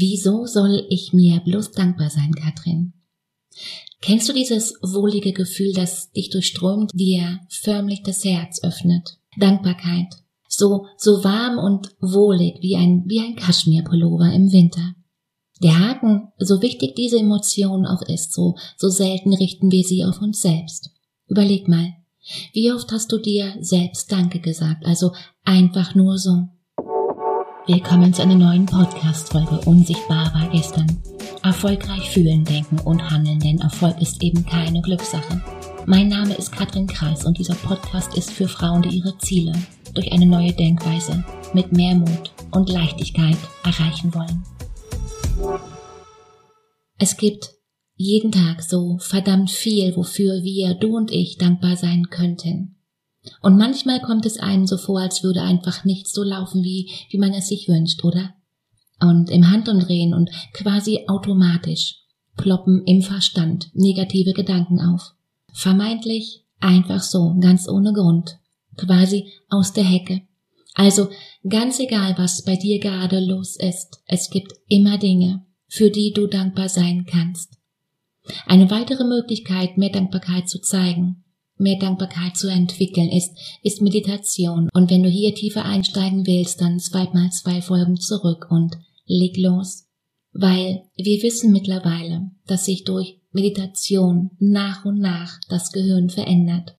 Wieso soll ich mir bloß dankbar sein, Katrin? Kennst du dieses wohlige Gefühl, das dich durchströmt, dir förmlich das Herz öffnet? Dankbarkeit. So, so warm und wohlig wie ein, wie ein Kaschmirpullover im Winter. Der Haken, so wichtig diese Emotion auch ist, so, so selten richten wir sie auf uns selbst. Überleg mal, wie oft hast du dir selbst Danke gesagt, also einfach nur so. Willkommen zu einer neuen Podcast-Folge Unsichtbar war gestern. Erfolgreich fühlen, denken und handeln, denn Erfolg ist eben keine Glückssache. Mein Name ist Katrin Kreis und dieser Podcast ist für Frauen, die ihre Ziele durch eine neue Denkweise mit mehr Mut und Leichtigkeit erreichen wollen. Es gibt jeden Tag so verdammt viel, wofür wir, du und ich, dankbar sein könnten. Und manchmal kommt es einem so vor, als würde einfach nichts so laufen, wie, wie man es sich wünscht, oder? Und im Handumdrehen und quasi automatisch ploppen im Verstand negative Gedanken auf. Vermeintlich einfach so, ganz ohne Grund. Quasi aus der Hecke. Also ganz egal, was bei dir gerade los ist, es gibt immer Dinge, für die du dankbar sein kannst. Eine weitere Möglichkeit, mehr Dankbarkeit zu zeigen, mehr Dankbarkeit zu entwickeln, ist, ist Meditation. Und wenn du hier tiefer einsteigen willst, dann swipe mal zwei Folgen zurück und leg los. Weil wir wissen mittlerweile, dass sich durch Meditation nach und nach das Gehirn verändert.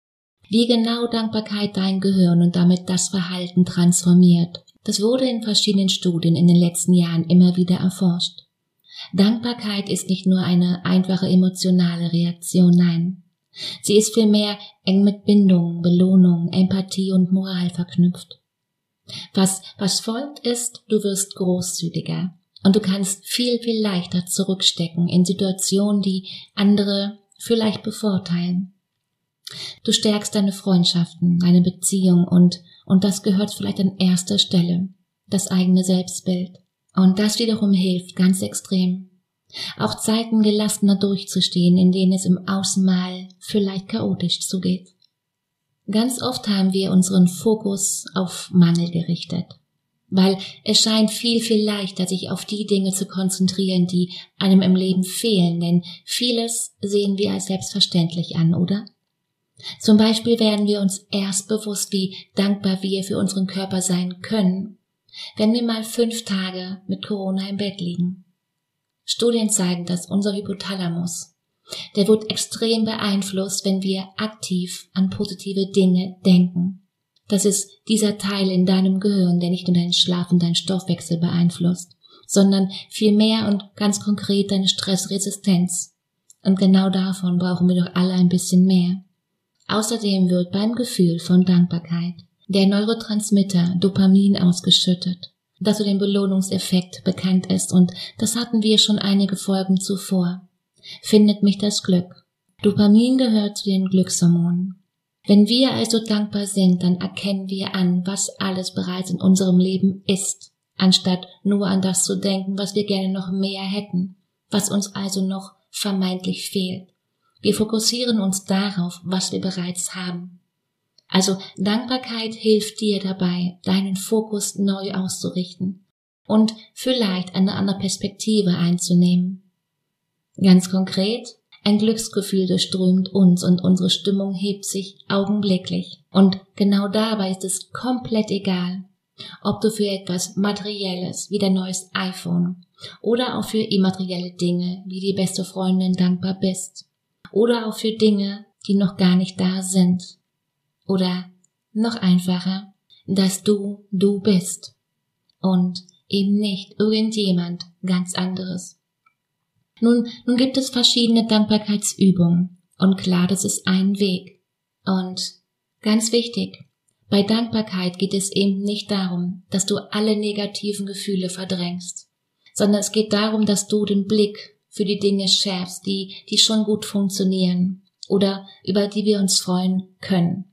Wie genau Dankbarkeit dein Gehirn und damit das Verhalten transformiert, das wurde in verschiedenen Studien in den letzten Jahren immer wieder erforscht. Dankbarkeit ist nicht nur eine einfache emotionale Reaktion, nein, Sie ist vielmehr eng mit Bindung, Belohnung, Empathie und Moral verknüpft. Was, was folgt ist, du wirst großzügiger und du kannst viel, viel leichter zurückstecken in Situationen, die andere vielleicht bevorteilen. Du stärkst deine Freundschaften, deine Beziehung und, und das gehört vielleicht an erster Stelle, das eigene Selbstbild. Und das wiederum hilft ganz extrem, auch Zeiten gelassener durchzustehen, in denen es im Außen mal vielleicht chaotisch zugeht. Ganz oft haben wir unseren Fokus auf Mangel gerichtet, weil es scheint viel, viel leichter, sich auf die Dinge zu konzentrieren, die einem im Leben fehlen, denn vieles sehen wir als selbstverständlich an, oder? Zum Beispiel werden wir uns erst bewusst, wie dankbar wir für unseren Körper sein können, wenn wir mal fünf Tage mit Corona im Bett liegen Studien zeigen, dass unser Hypothalamus, der wird extrem beeinflusst, wenn wir aktiv an positive Dinge denken. Das ist dieser Teil in deinem Gehirn, der nicht nur deinen Schlaf und deinen Stoffwechsel beeinflusst, sondern vielmehr und ganz konkret deine Stressresistenz. Und genau davon brauchen wir doch alle ein bisschen mehr. Außerdem wird beim Gefühl von Dankbarkeit der Neurotransmitter Dopamin ausgeschüttet das zu dem Belohnungseffekt bekannt ist und das hatten wir schon einige Folgen zuvor. Findet mich das Glück. Dopamin gehört zu den Glückshormonen. Wenn wir also dankbar sind, dann erkennen wir an, was alles bereits in unserem Leben ist, anstatt nur an das zu denken, was wir gerne noch mehr hätten, was uns also noch vermeintlich fehlt. Wir fokussieren uns darauf, was wir bereits haben. Also Dankbarkeit hilft dir dabei, deinen Fokus neu auszurichten und vielleicht eine andere Perspektive einzunehmen. Ganz konkret, ein Glücksgefühl durchströmt uns und unsere Stimmung hebt sich augenblicklich. Und genau dabei ist es komplett egal, ob du für etwas Materielles wie dein neues iPhone oder auch für immaterielle Dinge wie die beste Freundin dankbar bist oder auch für Dinge, die noch gar nicht da sind. Oder noch einfacher, dass du du bist und eben nicht irgendjemand ganz anderes. Nun, nun gibt es verschiedene Dankbarkeitsübungen und klar, das ist ein Weg. Und ganz wichtig, bei Dankbarkeit geht es eben nicht darum, dass du alle negativen Gefühle verdrängst, sondern es geht darum, dass du den Blick für die Dinge schärfst, die, die schon gut funktionieren oder über die wir uns freuen können.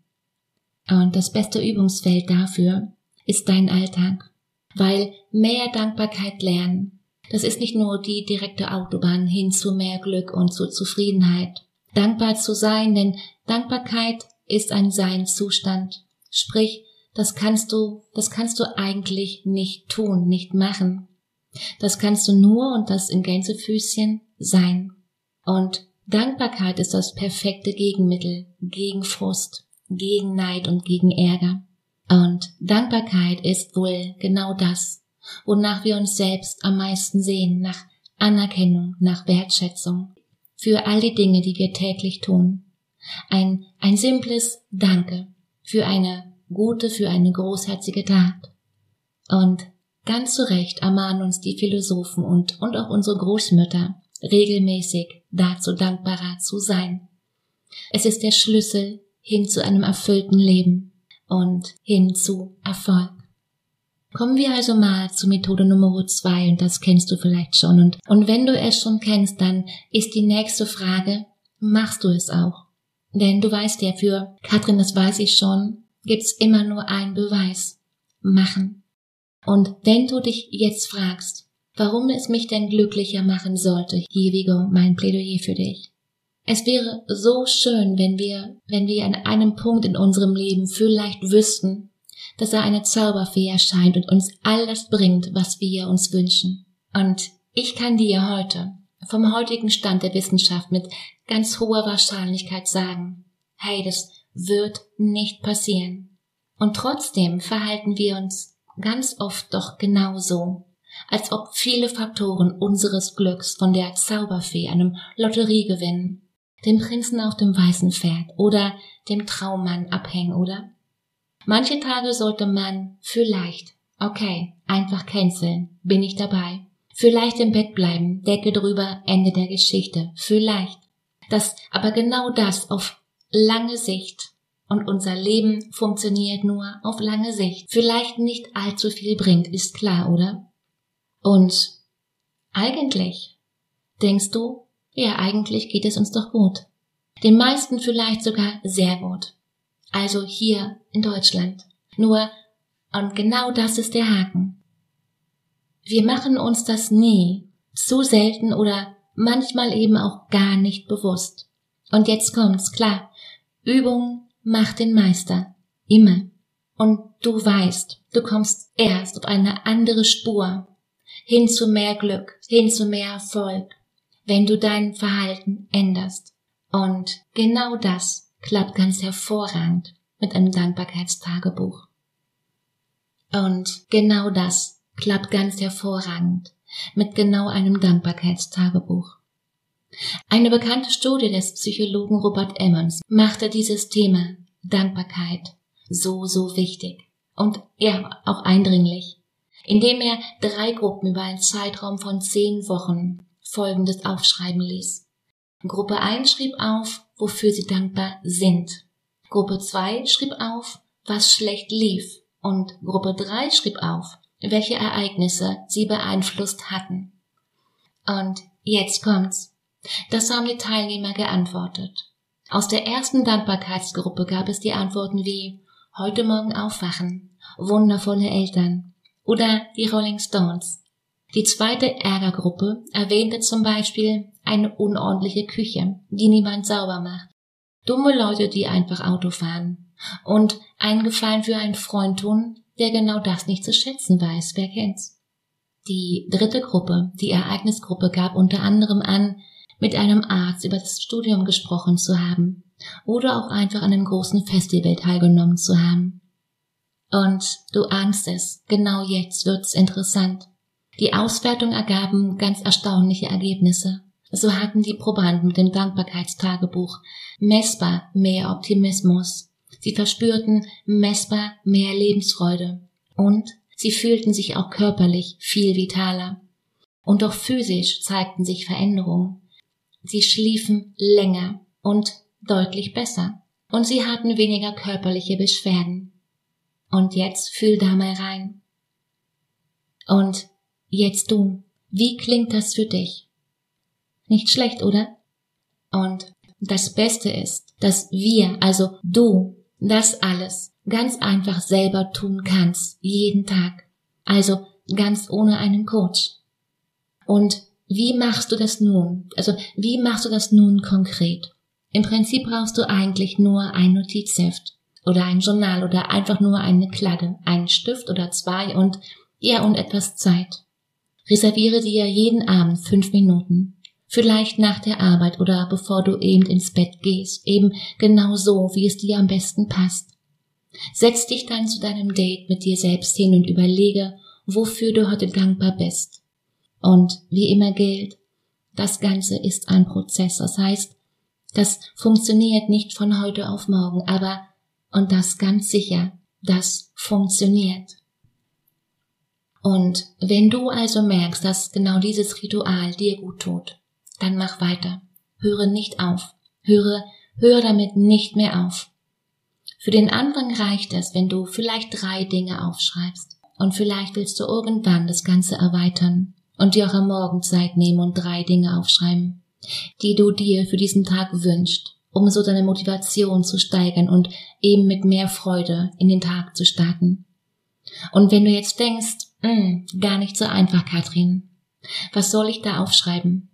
Und das beste Übungsfeld dafür ist dein Alltag. Weil mehr Dankbarkeit lernen, das ist nicht nur die direkte Autobahn hin zu mehr Glück und zu Zufriedenheit. Dankbar zu sein, denn Dankbarkeit ist ein Seinszustand. Sprich, das kannst du, das kannst du eigentlich nicht tun, nicht machen. Das kannst du nur und das in Gänsefüßchen sein. Und Dankbarkeit ist das perfekte Gegenmittel gegen Frust, gegen Neid und gegen Ärger. Und Dankbarkeit ist wohl genau das, wonach wir uns selbst am meisten sehen, nach Anerkennung, nach Wertschätzung für all die Dinge, die wir täglich tun. Ein, ein simples Danke für eine gute, für eine großherzige Tat. Und ganz zu Recht ermahnen uns die Philosophen und, und auch unsere Großmütter regelmäßig dazu dankbarer zu sein. Es ist der Schlüssel hin zu einem erfüllten Leben und hin zu Erfolg. Kommen wir also mal zu Methode Nummer zwei und das kennst du vielleicht schon und, und wenn du es schon kennst, dann ist die nächste Frage, machst du es auch? Denn du weißt ja, für Katrin, das weiß ich schon, gibt's immer nur einen Beweis. Machen. Und wenn du dich jetzt fragst, warum es mich denn glücklicher machen sollte, hier Vigo, mein Plädoyer für dich. Es wäre so schön, wenn wir, wenn wir an einem Punkt in unserem Leben vielleicht wüssten, dass er eine Zauberfee erscheint und uns all das bringt, was wir uns wünschen. Und ich kann dir heute, vom heutigen Stand der Wissenschaft mit ganz hoher Wahrscheinlichkeit sagen, hey, das wird nicht passieren. Und trotzdem verhalten wir uns ganz oft doch genauso, als ob viele Faktoren unseres Glücks von der Zauberfee, einem Lotteriegewinn, dem Prinzen auf dem weißen Pferd oder dem Traummann abhängen, oder? Manche Tage sollte man vielleicht, okay, einfach canceln, bin ich dabei. Vielleicht im Bett bleiben, Decke drüber, Ende der Geschichte, vielleicht. Das, aber genau das auf lange Sicht und unser Leben funktioniert nur auf lange Sicht. Vielleicht nicht allzu viel bringt, ist klar, oder? Und eigentlich denkst du, ja, eigentlich geht es uns doch gut. Den meisten vielleicht sogar sehr gut. Also hier in Deutschland. Nur, und genau das ist der Haken. Wir machen uns das nie, zu selten oder manchmal eben auch gar nicht bewusst. Und jetzt kommt's, klar. Übung macht den Meister. Immer. Und du weißt, du kommst erst auf eine andere Spur. Hin zu mehr Glück, hin zu mehr Erfolg, wenn du dein Verhalten änderst. Und genau das klappt ganz hervorragend mit einem Dankbarkeitstagebuch. Und genau das klappt ganz hervorragend mit genau einem Dankbarkeitstagebuch. Eine bekannte Studie des Psychologen Robert Emmons machte dieses Thema Dankbarkeit so, so wichtig und ja, auch eindringlich, indem er drei Gruppen über einen Zeitraum von zehn Wochen Folgendes aufschreiben ließ. Gruppe 1 schrieb auf, wofür sie dankbar sind. Gruppe 2 schrieb auf, was schlecht lief. Und Gruppe 3 schrieb auf, welche Ereignisse sie beeinflusst hatten. Und jetzt kommt's. Das haben die Teilnehmer geantwortet. Aus der ersten Dankbarkeitsgruppe gab es die Antworten wie heute Morgen aufwachen, wundervolle Eltern oder die Rolling Stones. Die zweite Ärgergruppe erwähnte zum Beispiel eine unordentliche Küche, die niemand sauber macht, dumme Leute, die einfach Auto fahren und einen Gefallen für einen Freund tun, der genau das nicht zu schätzen weiß, wer kennt's. Die dritte Gruppe, die Ereignisgruppe, gab unter anderem an, mit einem Arzt über das Studium gesprochen zu haben oder auch einfach an einem großen Festival teilgenommen zu haben. Und du ahnst es, genau jetzt wird's interessant. Die Auswertung ergaben ganz erstaunliche Ergebnisse. So hatten die Probanden mit dem Dankbarkeitstagebuch messbar mehr Optimismus. Sie verspürten messbar mehr Lebensfreude. Und sie fühlten sich auch körperlich viel vitaler. Und auch physisch zeigten sich Veränderungen. Sie schliefen länger und deutlich besser. Und sie hatten weniger körperliche Beschwerden. Und jetzt fühl da mal rein. Und Jetzt du. Wie klingt das für dich? Nicht schlecht, oder? Und das Beste ist, dass wir, also du, das alles ganz einfach selber tun kannst, jeden Tag. Also ganz ohne einen Coach. Und wie machst du das nun? Also wie machst du das nun konkret? Im Prinzip brauchst du eigentlich nur ein Notizheft oder ein Journal oder einfach nur eine Kladde, einen Stift oder zwei und ja und etwas Zeit. Reserviere dir jeden Abend fünf Minuten. Vielleicht nach der Arbeit oder bevor du eben ins Bett gehst, eben genau so, wie es dir am besten passt. Setz dich dann zu deinem Date mit dir selbst hin und überlege, wofür du heute dankbar bist. Und wie immer gilt, das Ganze ist ein Prozess. Das heißt, das funktioniert nicht von heute auf morgen, aber, und das ganz sicher, das funktioniert. Und wenn du also merkst, dass genau dieses Ritual dir gut tut, dann mach weiter. Höre nicht auf. Höre, höre damit nicht mehr auf. Für den anderen reicht es, wenn du vielleicht drei Dinge aufschreibst. Und vielleicht willst du irgendwann das Ganze erweitern und dir auch am Morgen Zeit nehmen und drei Dinge aufschreiben, die du dir für diesen Tag wünschst, um so deine Motivation zu steigern und eben mit mehr Freude in den Tag zu starten. Und wenn du jetzt denkst, hm, gar nicht so einfach, Katrin. Was soll ich da aufschreiben?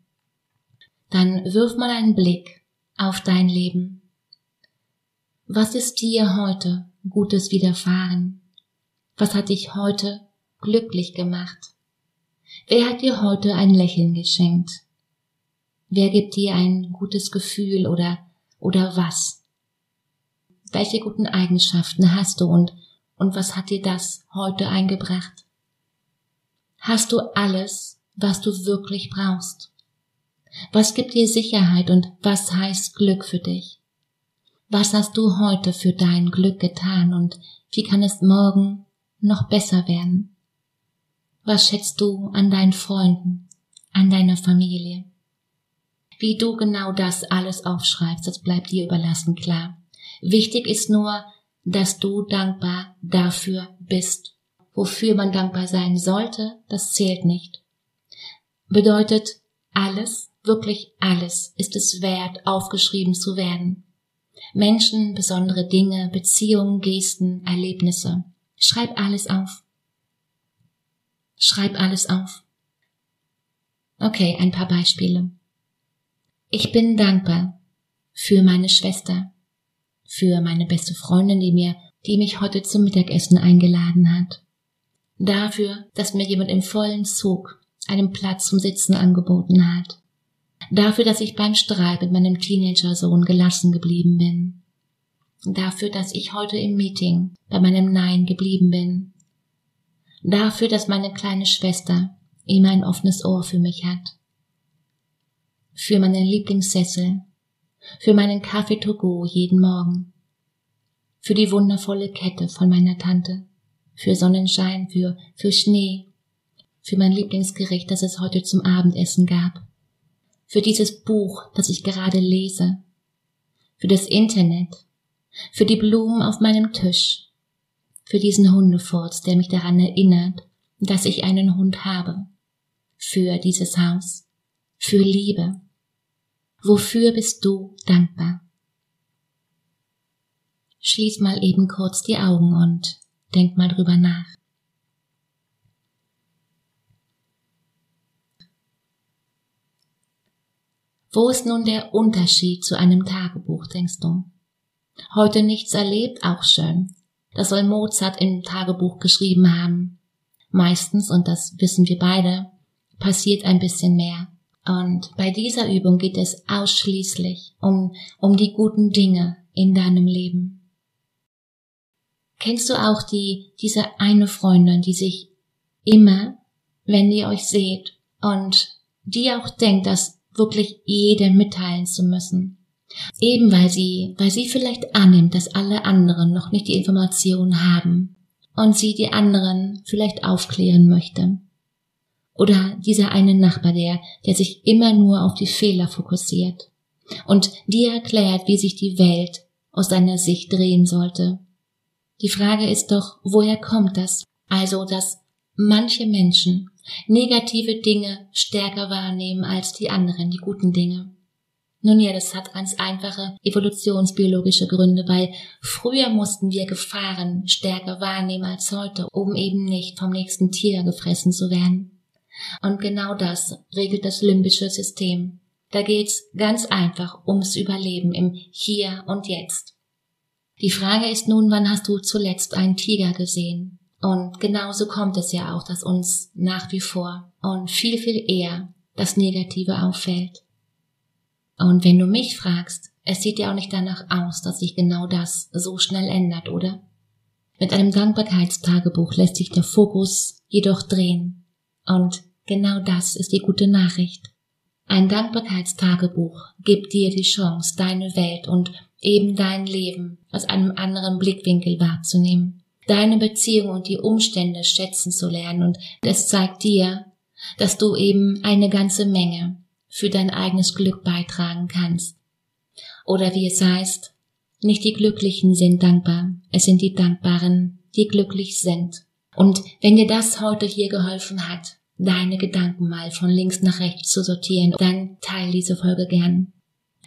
Dann wirf mal einen Blick auf dein Leben. Was ist dir heute Gutes widerfahren? Was hat dich heute glücklich gemacht? Wer hat dir heute ein Lächeln geschenkt? Wer gibt dir ein gutes Gefühl oder, oder was? Welche guten Eigenschaften hast du und, und was hat dir das heute eingebracht? Hast du alles, was du wirklich brauchst. Was gibt dir Sicherheit und was heißt Glück für dich? Was hast du heute für dein Glück getan und wie kann es morgen noch besser werden? Was schätzt du an deinen Freunden, an deiner Familie? Wie du genau das alles aufschreibst, das bleibt dir überlassen, klar. Wichtig ist nur, dass du dankbar dafür bist wofür man dankbar sein sollte, das zählt nicht. Bedeutet, alles, wirklich alles ist es wert, aufgeschrieben zu werden. Menschen, besondere Dinge, Beziehungen, Gesten, Erlebnisse. Schreib alles auf. Schreib alles auf. Okay, ein paar Beispiele. Ich bin dankbar für meine Schwester, für meine beste Freundin, die mir, die mich heute zum Mittagessen eingeladen hat, dafür, dass mir jemand im vollen Zug einen Platz zum Sitzen angeboten hat, dafür, dass ich beim Streit mit meinem Teenager-Sohn gelassen geblieben bin, dafür, dass ich heute im Meeting bei meinem Nein geblieben bin, dafür, dass meine kleine Schwester immer ein offenes Ohr für mich hat, für meinen Lieblingssessel, für meinen Kaffee to go jeden Morgen, für die wundervolle Kette von meiner Tante, für Sonnenschein, für, für Schnee, für mein Lieblingsgericht, das es heute zum Abendessen gab, für dieses Buch, das ich gerade lese, für das Internet, für die Blumen auf meinem Tisch, für diesen Hundefurz, der mich daran erinnert, dass ich einen Hund habe, für dieses Haus, für Liebe. Wofür bist du dankbar? Schließ mal eben kurz die Augen und Denk mal drüber nach. Wo ist nun der Unterschied zu einem Tagebuch, denkst du? Heute nichts erlebt, auch schön. Das soll Mozart im Tagebuch geschrieben haben. Meistens, und das wissen wir beide, passiert ein bisschen mehr. Und bei dieser Übung geht es ausschließlich um, um die guten Dinge in deinem Leben. Kennst du auch die, diese eine Freundin, die sich immer, wenn ihr euch seht und die auch denkt, das wirklich jedem mitteilen zu müssen? Eben weil sie, weil sie vielleicht annimmt, dass alle anderen noch nicht die Information haben und sie die anderen vielleicht aufklären möchte. Oder dieser eine Nachbar, der, der sich immer nur auf die Fehler fokussiert und dir erklärt, wie sich die Welt aus seiner Sicht drehen sollte die Frage ist doch, woher kommt das? Also, dass manche Menschen negative Dinge stärker wahrnehmen als die anderen, die guten Dinge. Nun ja, das hat ganz einfache evolutionsbiologische Gründe, weil früher mussten wir Gefahren stärker wahrnehmen als heute, um eben nicht vom nächsten Tier gefressen zu werden. Und genau das regelt das limbische System. Da geht's ganz einfach ums Überleben im Hier und Jetzt. Die Frage ist nun, wann hast du zuletzt einen Tiger gesehen? Und genauso kommt es ja auch, dass uns nach wie vor und viel, viel eher das Negative auffällt. Und wenn du mich fragst, es sieht ja auch nicht danach aus, dass sich genau das so schnell ändert, oder? Mit einem Dankbarkeitstagebuch lässt sich der Fokus jedoch drehen. Und genau das ist die gute Nachricht. Ein Dankbarkeitstagebuch gibt dir die Chance, deine Welt und eben dein Leben aus einem anderen Blickwinkel wahrzunehmen, deine Beziehung und die Umstände schätzen zu lernen und es zeigt dir, dass du eben eine ganze Menge für dein eigenes Glück beitragen kannst. Oder wie es heißt, nicht die Glücklichen sind dankbar, es sind die Dankbaren, die glücklich sind. Und wenn dir das heute hier geholfen hat, deine Gedanken mal von links nach rechts zu sortieren, dann teil diese Folge gern.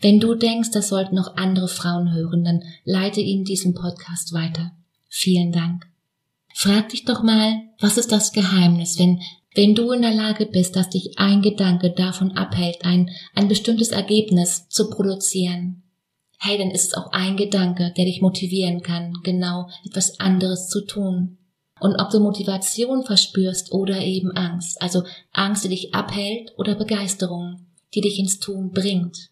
Wenn du denkst, das sollten noch andere Frauen hören, dann leite ihnen diesen Podcast weiter. Vielen Dank. Frag dich doch mal, was ist das Geheimnis, wenn, wenn du in der Lage bist, dass dich ein Gedanke davon abhält, ein, ein bestimmtes Ergebnis zu produzieren, hey, dann ist es auch ein Gedanke, der dich motivieren kann, genau etwas anderes zu tun. Und ob du Motivation verspürst oder eben Angst, also Angst, die dich abhält oder Begeisterung, die dich ins Tun bringt.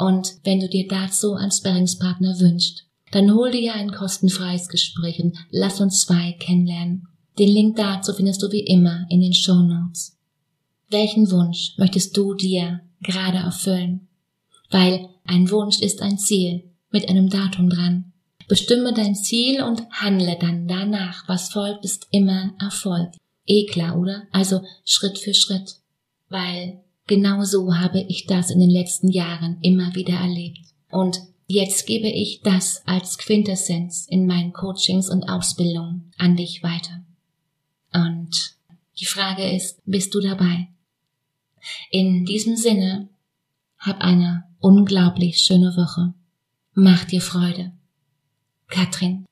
Und wenn du dir dazu einen Sparringspartner wünschst, dann hol dir ein kostenfreies Gespräch und lass uns zwei kennenlernen. Den Link dazu findest du wie immer in den Show Notes. Welchen Wunsch möchtest du dir gerade erfüllen? Weil ein Wunsch ist ein Ziel mit einem Datum dran. Bestimme dein Ziel und handle dann danach. Was folgt, ist immer Erfolg. Eh klar, oder? Also Schritt für Schritt. Weil genau so habe ich das in den letzten Jahren immer wieder erlebt. Und jetzt gebe ich das als Quintessenz in meinen Coachings und Ausbildungen an dich weiter. Und die Frage ist, bist du dabei? In diesem Sinne, hab eine unglaublich schöne Woche. Mach dir Freude. Katrin